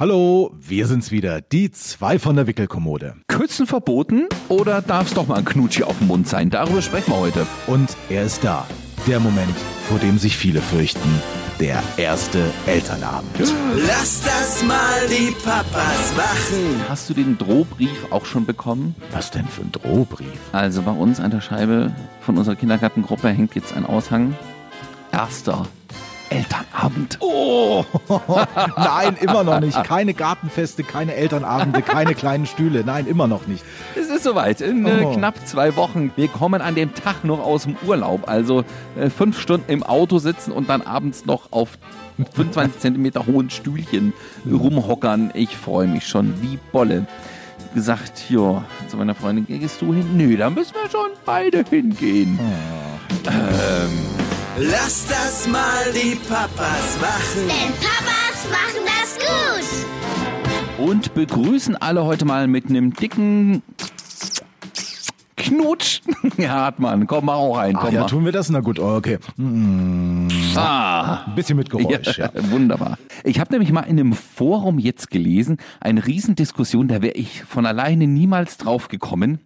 Hallo, wir sind's wieder, die zwei von der Wickelkommode. Küssen verboten oder darf es doch mal ein Knutschi auf dem Mund sein? Darüber sprechen wir heute. Und er ist da. Der Moment, vor dem sich viele fürchten. Der erste Elternabend. Lass das mal die Papas machen. Hast du den Drohbrief auch schon bekommen? Was denn für ein Drohbrief? Also bei uns an der Scheibe von unserer Kindergartengruppe hängt jetzt ein Aushang. Erster Elternabend. Oh, nein, immer noch nicht. Keine Gartenfeste, keine Elternabende, keine kleinen Stühle. Nein, immer noch nicht. Es ist soweit. In äh, Oh. knapp zwei Wochen. Wir kommen an dem Tag noch aus dem Urlaub. Also äh, fünf Stunden im Auto sitzen und dann abends noch auf 25 Zentimeter hohen Stühlchen rumhockern. Ich freue mich schon wie Bolle. Gesagt, ja, zu meiner Freundin, gehst du hin? Nö, da müssen wir schon beide hingehen. Lass das mal die Papas machen. Denn Papas machen das gut. Und begrüßen alle heute mal mit einem dicken Knutsch. Ja, Hartmann, komm mal auch rein. Ah Komm ja, mal. tun wir das? Na gut, okay. Ah. Ein bisschen mit Geräusch, ja. Wunderbar. Ich habe nämlich mal in einem Forum jetzt gelesen, eine Riesendiskussion, da wäre ich von alleine niemals drauf gekommen.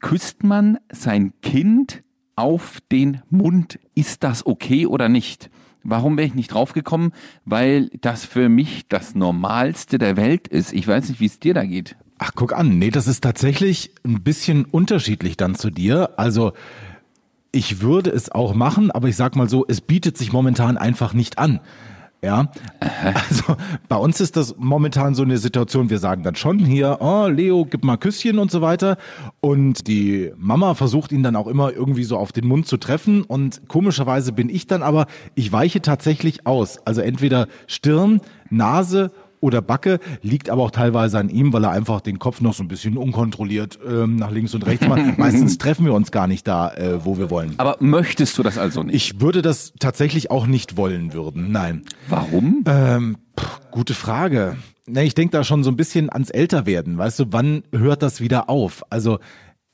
Küsst man sein Kind auf den Mund? Ist das okay oder nicht? Warum wäre ich nicht drauf gekommen? Weil das für mich das Normalste der Welt ist. Ich weiß nicht, wie es dir da geht. Ach, guck an. Nee, das ist tatsächlich ein bisschen unterschiedlich dann zu dir. Also, ich würde es auch machen, aber ich sag mal so, es bietet sich momentan einfach nicht an. Ja, also bei uns ist das momentan so eine Situation, wir sagen dann schon hier, oh, Leo, gib mal Küsschen und so weiter. Und die Mama versucht ihn dann auch immer irgendwie so auf den Mund zu treffen. Und komischerweise bin ich dann aber, ich weiche tatsächlich aus. Also entweder Stirn, Nase oder Backe, liegt aber auch teilweise an ihm, weil er einfach den Kopf noch so ein bisschen unkontrolliert ähm, nach links und rechts macht. Meistens treffen wir uns gar nicht da, äh, wo wir wollen. Aber möchtest du das also nicht? Ich würde das tatsächlich auch nicht wollen würden, nein. Warum? Ähm, pff, gute Frage. Na, ich denke da schon so ein bisschen ans Älterwerden. Weißt du, wann hört das wieder auf? Also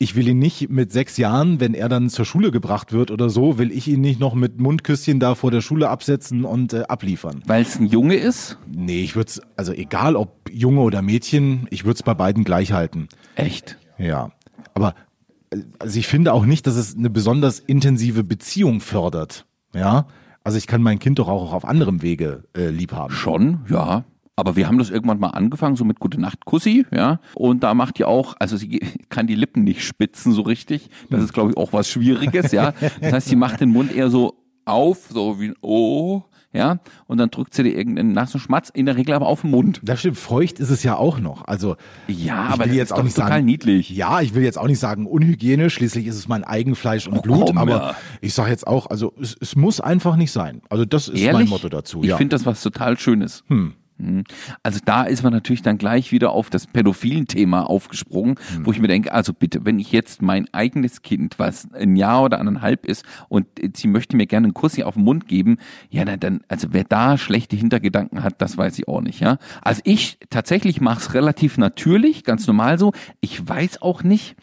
ich will ihn nicht mit sechs Jahren, wenn er dann zur Schule gebracht wird oder so, will ich ihn nicht noch mit Mundküsschen da vor der Schule absetzen und äh, abliefern. Weil es ein Junge ist? Nee, ich würde es, also egal ob Junge oder Mädchen, ich würde es bei beiden gleich halten. Echt? Ja. Aber also ich finde auch nicht, dass es eine besonders intensive Beziehung fördert. Ja. Also ich kann mein Kind doch auch auf anderem Wege äh, lieb haben. Schon, ja. Aber wir haben das irgendwann mal angefangen, so mit Gute Nacht Kussi, ja. Und da macht die auch, also sie kann die Lippen nicht spitzen so richtig. Das ist, glaube ich, auch was Schwieriges, ja. Das heißt, sie macht den Mund eher so auf, so wie ein O, ja. Und dann drückt sie dir irgendeinen nassen Schmatz, in der Regel aber auf den Mund. Das stimmt, feucht ist es ja auch noch. Also Ja, ich aber will jetzt auch nicht total sagen, niedlich. Ja, ich will jetzt auch nicht sagen unhygienisch, schließlich ist es mein Eigenfleisch und Oh, Blut, komm, aber ja. ich sage jetzt auch, also es, es muss einfach nicht sein. Also das ist Ehrlich? mein Motto dazu. Ich ja. finde das was total Schönes. Hm. Also da ist man natürlich dann gleich wieder auf das pädophilen Thema aufgesprungen, Hm. wo ich mir denke, also bitte, wenn ich jetzt mein eigenes Kind, was ein Jahr oder anderthalb ist und sie möchte mir gerne einen Kuss hier auf den Mund geben, ja, dann, also wer da schlechte Hintergedanken hat, das weiß ich auch nicht, ja. Also ich tatsächlich mache es relativ natürlich, ganz normal so. Ich weiß auch nicht,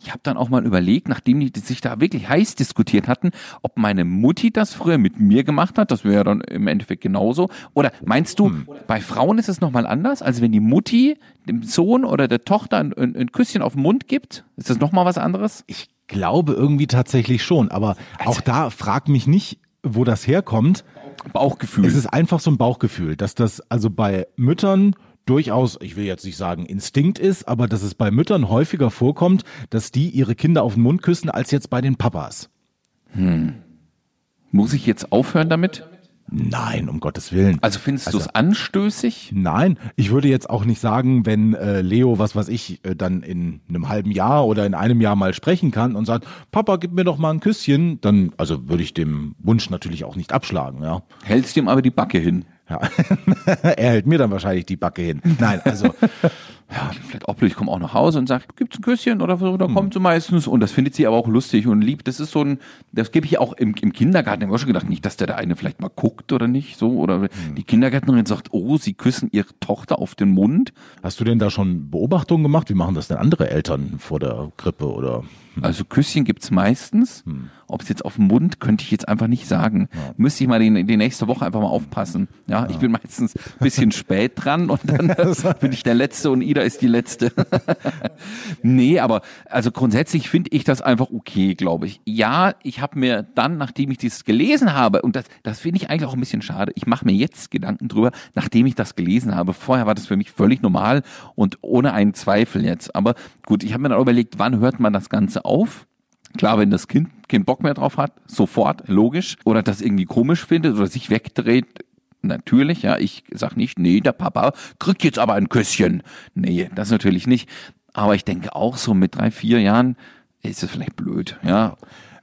ich habe dann auch mal überlegt, nachdem die sich da wirklich heiß diskutiert hatten, ob meine Mutti das früher mit mir gemacht hat. Das wäre dann im Endeffekt genauso. Oder meinst du, bei Frauen ist es nochmal anders? Also wenn die Mutti dem Sohn oder der Tochter ein, ein, ein Küsschen auf den Mund gibt, ist das nochmal was anderes? Ich glaube irgendwie tatsächlich schon, aber Also auch da frag mich nicht, wo das herkommt. Bauchgefühl. Es ist einfach so ein Bauchgefühl, dass das also bei Müttern durchaus, ich will jetzt nicht sagen Instinkt ist, aber dass es bei Müttern häufiger vorkommt, dass die ihre Kinder auf den Mund küssen, als jetzt bei den Papas. Muss ich jetzt aufhören damit? Nein, um Gottes Willen. Also findest du es anstößig? Nein, ich würde jetzt auch nicht sagen, wenn äh, Leo, was weiß ich, äh, dann in einem halben Jahr oder in einem Jahr mal sprechen kann und sagt, Papa, gib mir doch mal ein Küsschen, dann also würde ich dem Wunsch natürlich auch nicht abschlagen, ja. Hältst ihm aber die Backe hin. Ja. er hält mir dann wahrscheinlich die Backe hin. Nein, also ja, vielleicht auch blöd, ich komme auch nach Hause und sage, gibt's ein Küsschen oder so, da kommt sie meistens und das findet sie aber auch lustig und lieb. Das ist so ein, das gebe ich auch im, im Kindergarten, ich habe auch schon gedacht, nicht, dass der da eine vielleicht mal guckt oder nicht, so, oder die Kindergärtnerin sagt, oh, sie küssen ihre Tochter auf den Mund. Hast du denn da schon Beobachtungen gemacht? Wie machen das denn andere Eltern vor der Krippe oder? Also Küsschen gibt's meistens. Ob es jetzt auf den Mund, könnte ich jetzt einfach nicht sagen. Müsste ich mal die, die nächste Woche einfach mal aufpassen. Ja, ich bin meistens ein bisschen spät dran und dann bin ich der Letzte und Ida ist die Letzte. nee, aber also grundsätzlich finde ich das einfach okay, glaube ich. Ja, ich habe mir dann, nachdem ich dieses gelesen habe, und das, das finde ich eigentlich auch ein bisschen schade, ich mache mir jetzt Gedanken drüber, nachdem ich das gelesen habe. Vorher war das für mich völlig normal und ohne einen Zweifel jetzt. Aber gut, ich habe mir dann überlegt, wann hört man das Ganze auf? Klar, wenn das Kind keinen Bock mehr drauf hat, sofort, logisch. Oder das irgendwie komisch findet oder sich wegdreht, natürlich, ja. Ich sag nicht, nee, der Papa kriegt jetzt aber ein Küsschen. Nee, das natürlich nicht. Aber ich denke auch so mit drei, vier Jahren ist es vielleicht blöd, ja.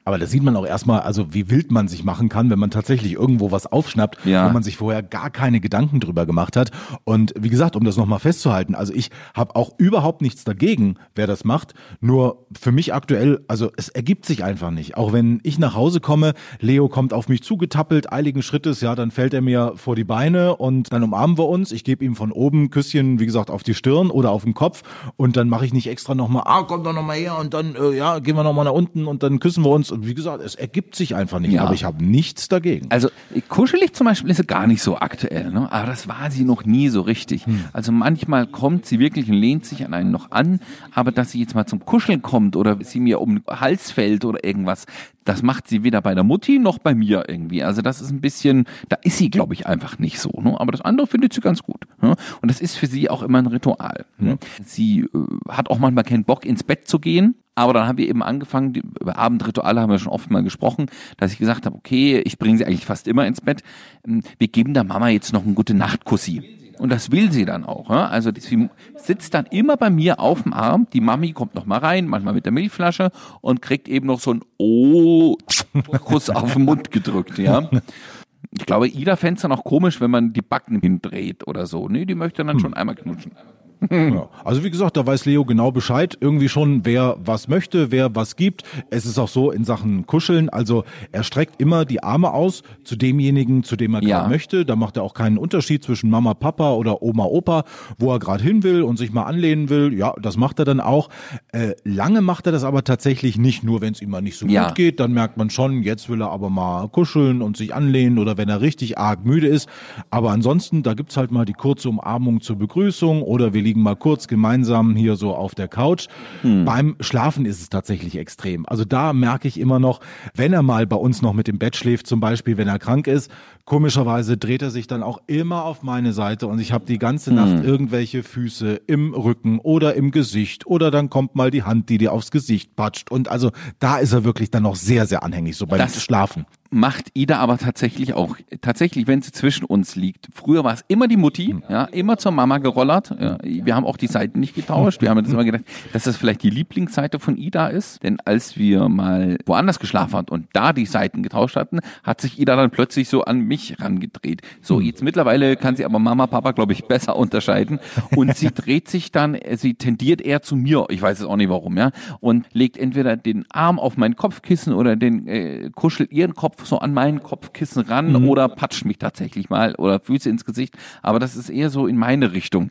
Aber da sieht man auch erstmal, also wie wild man sich machen kann, wenn man tatsächlich irgendwo was aufschnappt, Ja. wo man sich vorher gar keine Gedanken drüber gemacht hat. Und wie gesagt, um das nochmal festzuhalten, also ich habe auch überhaupt nichts dagegen, wer das macht. Nur für mich aktuell, also es ergibt sich einfach nicht. Auch wenn ich nach Hause komme, Leo kommt auf mich zugetappelt, eiligen Schrittes, ja, dann fällt er mir vor die Beine und dann umarmen wir uns. Ich gebe ihm von oben Küsschen, wie gesagt, auf die Stirn oder auf den Kopf und dann mache ich nicht extra nochmal, ah, komm doch nochmal her und dann, äh, ja, gehen wir nochmal nach unten und dann küssen wir uns. Und wie gesagt, es ergibt sich einfach nicht. Ja. Aber ich habe nichts dagegen. Also kuschelig zum Beispiel ist sie gar nicht so aktuell, ne? aber das war sie noch nie so richtig. Also manchmal kommt sie wirklich und lehnt sich an einen noch an, aber dass sie jetzt mal zum Kuscheln kommt oder sie mir um den Hals fällt oder irgendwas, das macht sie weder bei der Mutti noch bei mir irgendwie. Also das ist ein bisschen, da ist sie glaube ich einfach nicht so. Ne? Aber das andere findet sie ganz gut. Ne? Und das ist für sie auch immer ein Ritual. Ne? Sie äh, hat auch manchmal keinen Bock ins Bett zu gehen. Aber dann haben wir eben angefangen, die- über Abendrituale haben wir schon oft mal gesprochen, dass ich gesagt habe, okay, ich bringe sie eigentlich fast immer ins Bett. Ähm, Wir geben der Mama jetzt noch einen gute Nachtkussi. Und das will sie dann auch. Ja? Also sie sitzt dann immer bei mir auf dem Arm. Die Mami kommt noch mal rein, manchmal mit der Milchflasche und kriegt eben noch so einen Oh Kuss auf den Mund gedrückt. Ja. Ich glaube, Ida fände es dann auch komisch, wenn man die Backen hindreht oder so. Nee, die möchte dann schon einmal knutschen. Ja. Also wie gesagt, da weiß Leo genau Bescheid, irgendwie schon, wer was möchte, wer was gibt. Es ist auch so in Sachen Kuscheln, also er streckt immer die Arme aus zu demjenigen, zu dem er Ja. gerade möchte. Da macht er auch keinen Unterschied zwischen Mama, Papa oder Oma, Opa, wo er gerade hin will und sich mal anlehnen will. Ja, das macht er dann auch. Äh, lange macht er das aber tatsächlich nicht, nur wenn es ihm mal nicht so Ja. gut geht, dann merkt man schon, jetzt will er aber mal kuscheln und sich anlehnen oder wenn er richtig arg müde ist. Aber ansonsten, da gibt's halt mal die kurze Umarmung zur Begrüßung oder wir liegen mal kurz gemeinsam hier so auf der Couch. Beim Schlafen ist es tatsächlich extrem. Also da merke ich immer noch, wenn er mal bei uns noch mit dem Bett schläft, zum Beispiel, wenn er krank ist, komischerweise dreht er sich dann auch immer auf meine Seite und ich habe die ganze Nacht irgendwelche Füße im Rücken oder im Gesicht oder dann kommt mal die Hand, die dir aufs Gesicht patscht und also da ist er wirklich dann noch sehr, sehr anhängig, so beim Das- Schlafen. Macht Ida aber tatsächlich auch. Tatsächlich, wenn sie zwischen uns liegt. Früher war es immer die Mutti, ja, immer zur Mama gerollert. Ja, wir haben auch die Seiten nicht getauscht. Wir haben uns immer gedacht, dass das vielleicht die Lieblingsseite von Ida ist. Denn als wir mal woanders geschlafen haben und da die Seiten getauscht hatten, hat sich Ida dann plötzlich so an mich rangedreht. So, jetzt mittlerweile kann sie aber Mama, Papa, glaube ich, besser unterscheiden. Und sie dreht sich dann, sie tendiert eher zu mir. Ich weiß es auch nicht warum, ja. Und legt entweder den Arm auf mein Kopfkissen oder den äh, kuschelt ihren Kopf so an meinen Kopfkissen ran oder patscht mich tatsächlich mal oder Füße ins Gesicht. Aber das ist eher so in meine Richtung.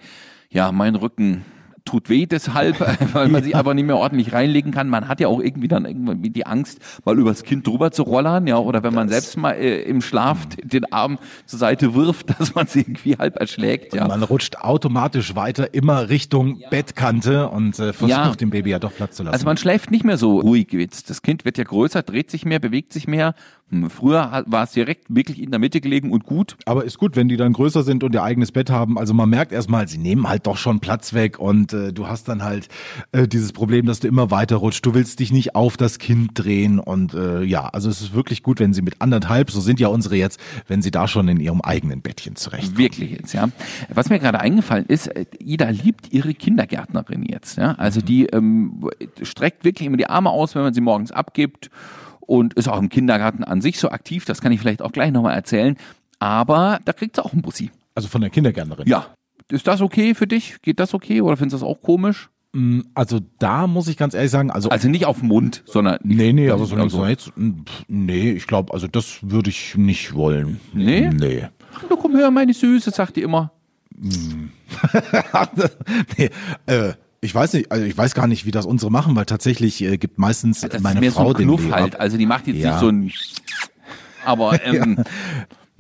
Ja, mein Rücken tut weh deshalb, weil man sie aber nicht mehr ordentlich reinlegen kann. Man hat ja auch irgendwie dann irgendwie die Angst, mal übers Kind drüber zu rollern, ja, oder wenn man selbst mal äh, im Schlaf den Arm zur Seite wirft, dass man sie irgendwie halb erschlägt, ja. Man rutscht automatisch weiter immer Richtung Bettkante und äh, versucht Ja. dem Baby ja doch Platz zu lassen. Also man schläft nicht mehr so ruhig jetzt. Das Kind wird ja größer, dreht sich mehr, bewegt sich mehr. Hm, Früher war es direkt wirklich in der Mitte gelegen und gut. Aber ist gut, wenn die dann größer sind und ihr eigenes Bett haben. Also man merkt erstmal, sie nehmen halt doch schon Platz weg und äh, du hast dann halt äh, dieses Problem, dass du immer weiter rutscht. Du willst dich nicht auf das Kind drehen und äh, ja, also es ist wirklich gut, wenn sie mit anderthalb, so sind ja unsere jetzt, wenn sie da schon in ihrem eigenen Bettchen zurecht. Wirklich jetzt, ja. Was mir gerade eingefallen ist, äh, Ida liebt ihre Kindergärtnerin jetzt, ja. Also die ähm, streckt wirklich immer die Arme aus, wenn man sie morgens abgibt und ist auch im Kindergarten an sich so aktiv. Das kann ich vielleicht auch gleich nochmal erzählen. Aber da kriegt sie auch einen Bussi. Also von der Kindergärtnerin. Ja. Ist das okay für dich? Geht das okay oder findest du das auch komisch? Also da muss ich ganz ehrlich sagen, also, Also nicht auf den Mund, sondern nee, nee, also so, also, so jetzt, nee, ich glaube, also das würde ich nicht wollen. Nee? Nee. Du komm her, meine Süße, sagt die immer. nee, äh, ich weiß nicht, also ich weiß gar nicht, wie das unsere machen, weil tatsächlich äh, gibt meistens Das meine ist mehr Frau so den Knuff halt. Also die macht jetzt Ja. nicht so ein. Aber ähm,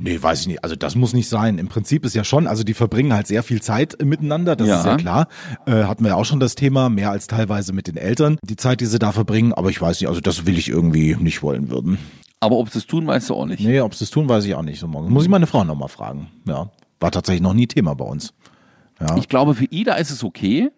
Nee, weiß ich nicht. Also das muss nicht sein. Im Prinzip ist ja schon, also die verbringen halt sehr viel Zeit miteinander, das Ja. ist ja klar. Äh, hatten wir ja auch schon das Thema, mehr als teilweise mit den Eltern, die Zeit, die sie da verbringen. Aber ich weiß nicht, also das will ich irgendwie nicht wollen würden. aber ob sie es tun, weißt du auch nicht. Nee, ob sie es tun, weiß ich auch nicht. So morgen. Muss ich meine Frau nochmal fragen. Ja. War tatsächlich noch nie Thema bei uns. Ja. Ich glaube, für Ida ist es okay,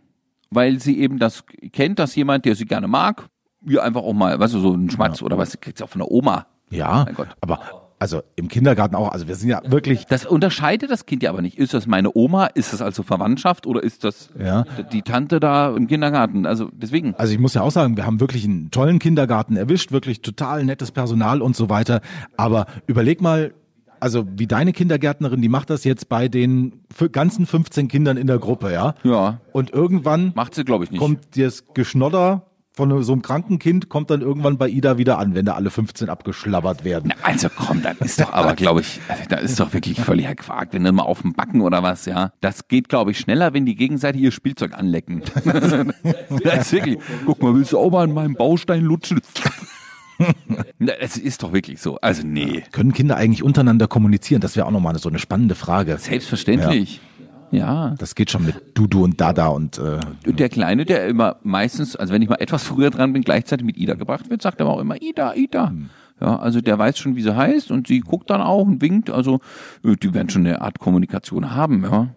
weil sie eben das kennt, dass jemand, der sie gerne mag, ihr einfach auch mal, weißt du, so einen Schmatz oder was, kriegt sie auch von der Oma. ja, Mein Gott. aber also im Kindergarten auch, also wir sind ja wirklich Das unterscheidet das Kind ja aber nicht. Ist das meine Oma? Ist das also Verwandtschaft oder ist das Ja. die Tante da im Kindergarten? Also deswegen. Also ich muss ja auch sagen, wir haben wirklich einen tollen Kindergarten erwischt, wirklich total nettes Personal und so weiter. Aber überleg mal, also wie deine Kindergärtnerin, die macht das jetzt bei den ganzen 15 Kindern in der Gruppe, ja? Ja. Und irgendwann Macht sie, glaube ich, nicht. kommt das Geschnodder von so einem kranken Kind, kommt dann irgendwann bei Ida wieder an, wenn da alle 15 abgeschlabbert werden. Also komm, das ist doch aber, glaube ich, da ist doch wirklich völliger Quark, wenn du mal auf dem Backen oder was, ja. Das geht, glaube ich, schneller, wenn die gegenseitig ihr Spielzeug anlecken. das ist wirklich, guck mal, willst du auch mal an meinem Baustein lutschen? Es ist doch wirklich so. Also nee, Können Kinder eigentlich untereinander kommunizieren? Das wäre auch nochmal so eine spannende Frage. selbstverständlich. Ja. Das geht schon mit Dudu und Dada und äh, Und Der Kleine, der immer meistens, also wenn ich mal etwas früher dran bin, gleichzeitig mit Ida gebracht wird, sagt er auch immer Ida, Ida. Ja, also der weiß schon, wie sie heißt und sie guckt dann auch und winkt. Also äh, die werden schon eine Art Kommunikation haben, ja.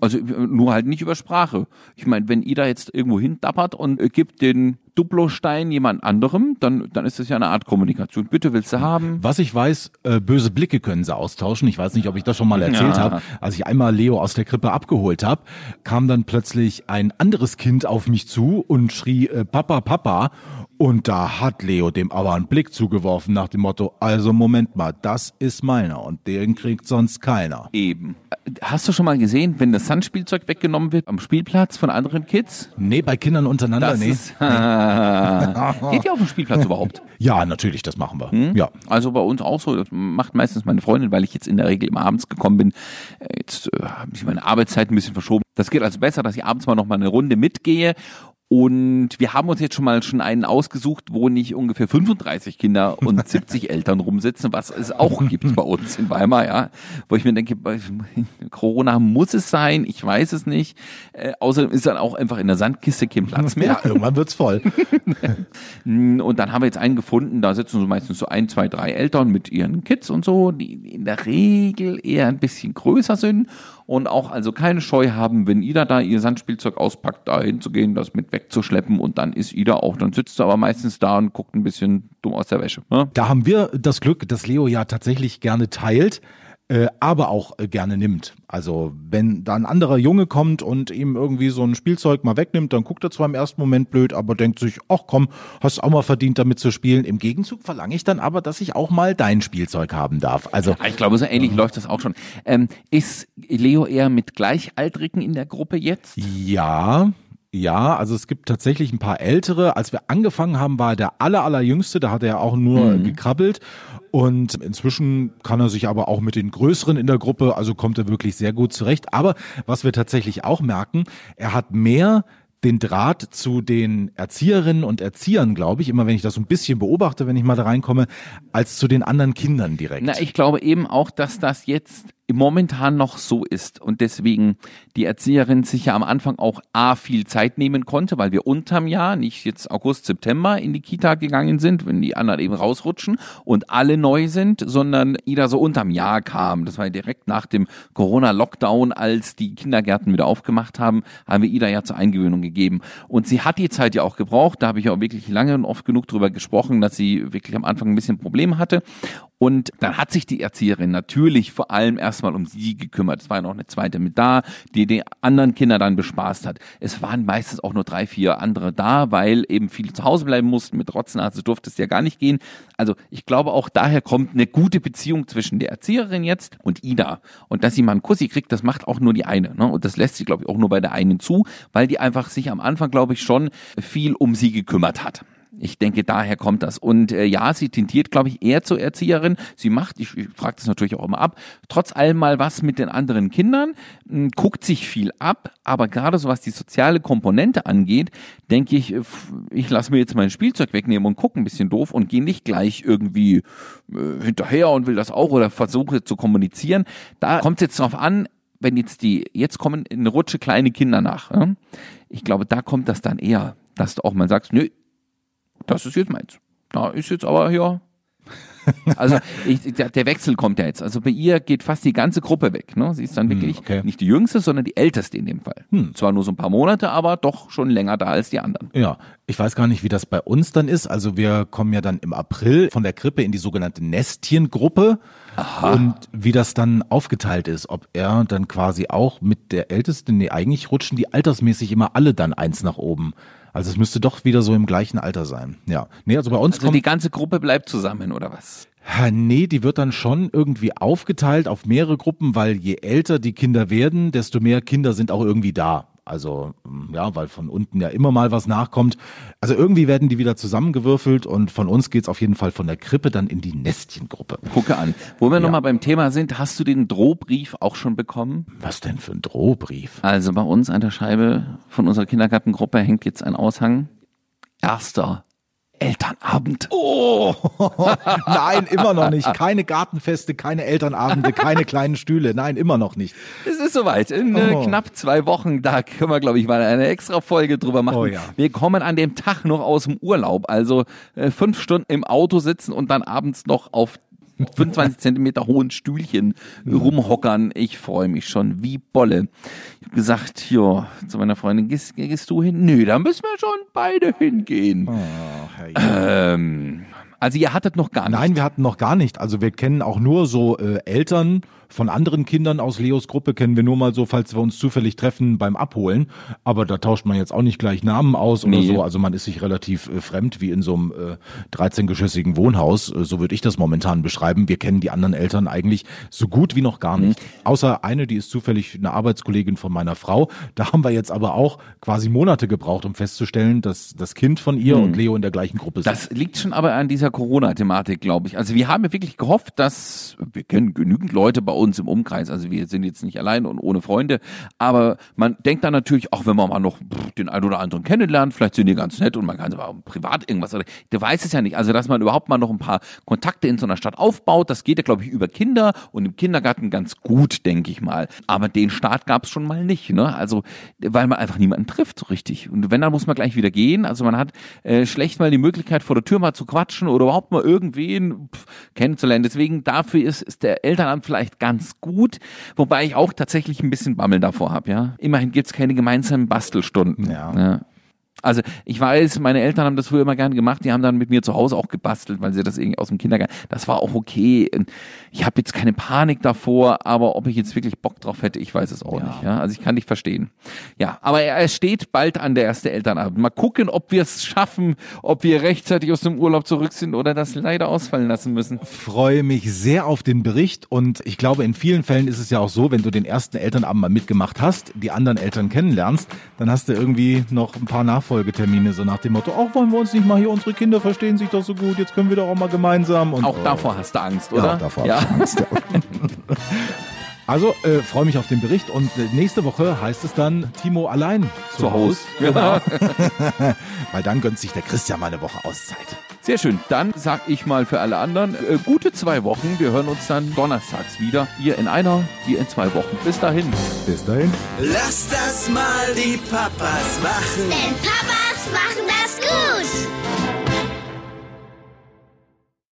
Also äh, nur halt nicht über Sprache. Ich meine, wenn Ida jetzt irgendwo hindappert und äh, gibt den Duplostein jemand anderem, dann, dann ist das ja eine Art Kommunikation. Bitte willst du haben? Was ich weiß, äh, böse Blicke können sie austauschen. Ich weiß nicht, ob ich das schon mal erzählt Ja. habe. Als ich einmal Leo aus der Krippe abgeholt habe, kam dann plötzlich ein anderes Kind auf mich zu und schrie äh, Papa, Papa. Und da hat Leo dem aber einen Blick zugeworfen nach dem Motto, also Moment mal, das ist meiner und den kriegt sonst keiner. Eben. Hast du schon mal gesehen, wenn das Sandspielzeug weggenommen wird am Spielplatz von anderen Kids? Nee, bei Kindern untereinander, Das nee. ist, Geht ihr auf dem Spielplatz überhaupt? Ja, natürlich, das machen wir. Hm? Ja. Also bei uns auch so. Das macht meistens meine Freundin, weil ich jetzt in der Regel immer abends gekommen bin. Äh, Jetzt äh, habe ich meine Arbeitszeit ein bisschen verschoben. Das geht also besser, dass ich abends mal noch mal eine Runde mitgehe. Und wir haben uns jetzt schon mal schon einen ausgesucht, wo nicht ungefähr 35 Kinder und 70 Eltern rumsitzen, was es auch gibt bei uns in Weimar, ja. Wo ich mir denke, Corona muss es sein, ich weiß es nicht. Äh, außerdem ist dann auch einfach in der Sandkiste kein Platz mehr. Ja, irgendwann wird's voll. Und dann haben wir jetzt einen gefunden, da sitzen so meistens so ein, zwei, drei Eltern mit ihren Kids und so, die in der Regel eher ein bisschen größer sind und auch also keine Scheu haben, wenn Ida da ihr Sandspielzeug auspackt, da hinzugehen, das mit wegzuschleppen und dann ist Ida auch, dann sitzt sie aber meistens da und guckt ein bisschen dumm aus der Wäsche. Ne? Da haben wir das Glück, dass Leo ja tatsächlich gerne teilt, äh, aber auch äh, gerne nimmt. Also wenn da ein anderer Junge kommt und ihm irgendwie so ein Spielzeug mal wegnimmt, dann guckt er zwar im ersten Moment blöd, aber denkt sich, ach komm, hast auch mal verdient, damit zu spielen. Im Gegenzug verlange ich dann aber, dass ich auch mal dein Spielzeug haben darf. Also Ja, Ich glaube, so ähnlich läuft das auch schon. Ähm, ist Leo eher mit Gleichaltrigen in der Gruppe jetzt? Ja, ja, also es gibt tatsächlich ein paar ältere. Als wir angefangen haben, war er der aller, allerjüngste, da hat er auch nur gekrabbelt. Und inzwischen kann er sich aber auch mit den Größeren in der Gruppe, also kommt er wirklich sehr gut zurecht. Aber was wir tatsächlich auch merken, er hat mehr den Draht zu den Erzieherinnen und Erziehern, glaube ich, immer wenn ich das so ein bisschen beobachte, wenn ich mal da reinkomme, als zu den anderen Kindern direkt. Na, ich glaube eben auch, dass das jetzt momentan noch so ist und deswegen die Erzieherin sich ja am Anfang auch A viel Zeit nehmen konnte, weil wir unterm Jahr, nicht jetzt August, September in die Kita gegangen sind, wenn die anderen eben rausrutschen und alle neu sind, sondern Ida so unterm Jahr kam. Das war ja direkt nach dem Corona-Lockdown, als die Kindergärten wieder aufgemacht haben, haben wir Ida ja zur Eingewöhnung gegeben. Und sie hat die Zeit ja auch gebraucht. Da habe ich auch wirklich lange und oft genug drüber gesprochen, dass sie wirklich am Anfang ein bisschen Probleme hatte. Und dann hat sich die Erzieherin natürlich vor allem erst erstmal um sie gekümmert. Es war noch eine zweite mit da, die die anderen Kinder dann bespaßt hat. Es waren meistens auch nur drei, vier andere da, weil eben viele zu Hause bleiben mussten. Mit Rotznase durfte es ja gar nicht gehen. Also ich glaube auch daher kommt eine gute Beziehung zwischen der Erzieherin jetzt und Ida. Und dass sie mal einen Kussi kriegt, das macht auch nur die eine. Ne? Und das lässt sie, glaube ich, auch nur bei der einen zu, weil die einfach sich am Anfang, glaube ich, schon viel um sie gekümmert hat. Ich denke, daher kommt das. Und äh, ja, sie tintiert, glaube ich, eher zur Erzieherin. Sie macht, ich, ich frage das natürlich auch immer ab, trotz allem mal was mit den anderen Kindern, mh, hm, guckt sich viel ab, aber gerade so was die soziale Komponente angeht, denke ich, ich lasse mir jetzt mein Spielzeug wegnehmen und gucke ein bisschen doof und gehe nicht gleich irgendwie äh, hinterher und will das auch oder versuche zu kommunizieren. Da kommt es jetzt drauf an, wenn jetzt die, jetzt kommen eine Rutsche kleine Kinder nach. Ja? Ich glaube, da kommt das dann eher, dass du auch mal sagst, nö, das ist jetzt meins. Da ist jetzt aber hier. Also ich, der, der, Wechsel kommt ja jetzt. Also bei ihr geht fast die ganze Gruppe weg. Ne? Sie ist dann hm, wirklich okay. nicht die jüngste, sondern die älteste in dem Fall. Hm. Zwar nur so ein paar Monate, aber doch schon länger da als die anderen. Ja, ich weiß gar nicht, wie das bei uns dann ist. Also wir kommen ja dann im April von der Krippe in die sogenannte Nestchengruppe. Aha. Und wie das dann aufgeteilt ist, ob er dann quasi auch mit der Ältesten, nee, eigentlich rutschen die altersmäßig immer alle dann eins nach oben. Also es müsste doch wieder so im gleichen Alter sein. Ja. Nee, also bei uns Also die ganze Gruppe bleibt zusammen, oder was? Nee, die wird dann schon irgendwie aufgeteilt auf mehrere Gruppen, weil je älter die Kinder werden, desto mehr Kinder sind auch irgendwie da. Also mm, ja, weil von unten ja immer mal was nachkommt. Also irgendwie werden die wieder zusammengewürfelt und von uns geht's auf jeden Fall von der Krippe dann in die Nestchengruppe. Gucke an. Wo wir ja. nochmal beim Thema sind, hast du den Drohbrief auch schon bekommen? Was denn für ein Drohbrief? Also bei uns an der Scheibe von unserer Kindergartengruppe hängt jetzt ein Aushang. Erster Elternabend. Oh, nein, immer noch nicht. Keine Gartenfeste, keine Elternabende, keine kleinen Stühle. Nein, immer noch nicht. Es ist soweit. In äh, oh. knapp zwei Wochen, da können wir, glaube ich, mal eine extra Folge drüber machen. Oh, ja. Wir kommen an dem Tag noch aus dem Urlaub. Also äh, fünf Stunden im Auto sitzen und dann abends noch auf 25 Zentimeter hohen Stühlchen rumhockern. Ich freue mich schon wie Bolle. Ich habe gesagt, ja, zu meiner Freundin, gehst, gehst, du hin? Nö, da müssen wir schon beide hingehen. Oh, ähm, also ihr hattet noch gar nicht? Nein, wir hatten noch gar nicht. Also wir kennen auch nur so äh, Eltern, von anderen Kindern aus Leos Gruppe kennen wir nur mal so, falls wir uns zufällig treffen beim Abholen. Aber da tauscht man jetzt auch nicht gleich Namen aus oder nee. so. Also man ist sich relativ äh, fremd wie in so einem äh, 13-geschossigen Wohnhaus. Äh, so würde ich das momentan beschreiben. Wir kennen die anderen Eltern eigentlich so gut wie noch gar nicht. Mhm. Außer eine, die ist zufällig eine Arbeitskollegin von meiner Frau. Da haben wir jetzt aber auch quasi Monate gebraucht, um festzustellen, dass das Kind von ihr mhm. und Leo in der gleichen Gruppe sind. Das liegt schon aber an dieser Corona-Thematik, glaube ich. Also wir haben ja wirklich gehofft, dass wir kennen genügend Leute bei uns im Umkreis. Also wir sind jetzt nicht allein und ohne Freunde. Aber man denkt dann natürlich, auch wenn man mal noch den einen oder anderen kennenlernt, vielleicht sind die ganz nett und man kann sogar privat irgendwas. Der weiß es ja nicht. Also dass man überhaupt mal noch ein paar Kontakte in so einer Stadt aufbaut, das geht ja, glaube ich, über Kinder und im Kindergarten ganz gut, denke ich mal. Aber den Start gab es schon mal nicht. Ne? Also weil man einfach niemanden trifft so richtig. Und wenn, dann muss man gleich wieder gehen. Also man hat äh, schlecht mal die Möglichkeit, vor der Tür mal zu quatschen oder überhaupt mal irgendwen kennenzulernen. Deswegen dafür ist, ist der Elternamt vielleicht ganz gut, wobei ich auch tatsächlich ein bisschen Bammel davor habe, ja. Immerhin gibt's keine gemeinsamen Bastelstunden. Ja. ja. Also ich weiß, meine Eltern haben das früher immer gerne gemacht, die haben dann mit mir zu Hause auch gebastelt, weil sie das irgendwie aus dem Kindergarten, das war auch okay. Ich habe jetzt keine Panik davor, aber ob ich jetzt wirklich Bock drauf hätte, ich weiß es auch ja. nicht. Ja? Also ich kann dich verstehen. Ja, aber er steht bald an der erste Elternabend. Mal gucken, ob wir es schaffen, ob wir rechtzeitig aus dem Urlaub zurück sind oder das leider ausfallen lassen müssen. Freue mich sehr auf den Bericht und ich glaube, in vielen Fällen ist es ja auch so, wenn du den ersten Elternabend mal mitgemacht hast, die anderen Eltern kennenlernst, dann hast du irgendwie noch ein paar Nachfolger Nachfolgetermine, so nach dem Motto, auch wollen wir uns nicht mal hier, unsere Kinder verstehen sich doch so gut, jetzt können wir doch auch mal gemeinsam. Und, auch davor hast du Angst, oder? Ja, davor ja. Angst. Also äh, freue mich auf den Bericht und äh, nächste Woche heißt es dann Timo allein zu, zu Hause. Genau. Weil dann gönnt sich der Christian mal eine Woche Auszeit. Sehr schön. Dann sag ich mal für alle anderen äh, gute zwei Wochen. Wir hören uns dann donnerstags wieder. Ihr in einer, wir in zwei Wochen. Bis dahin. Bis dahin. Lass das mal die Papas machen. Denn Papas machen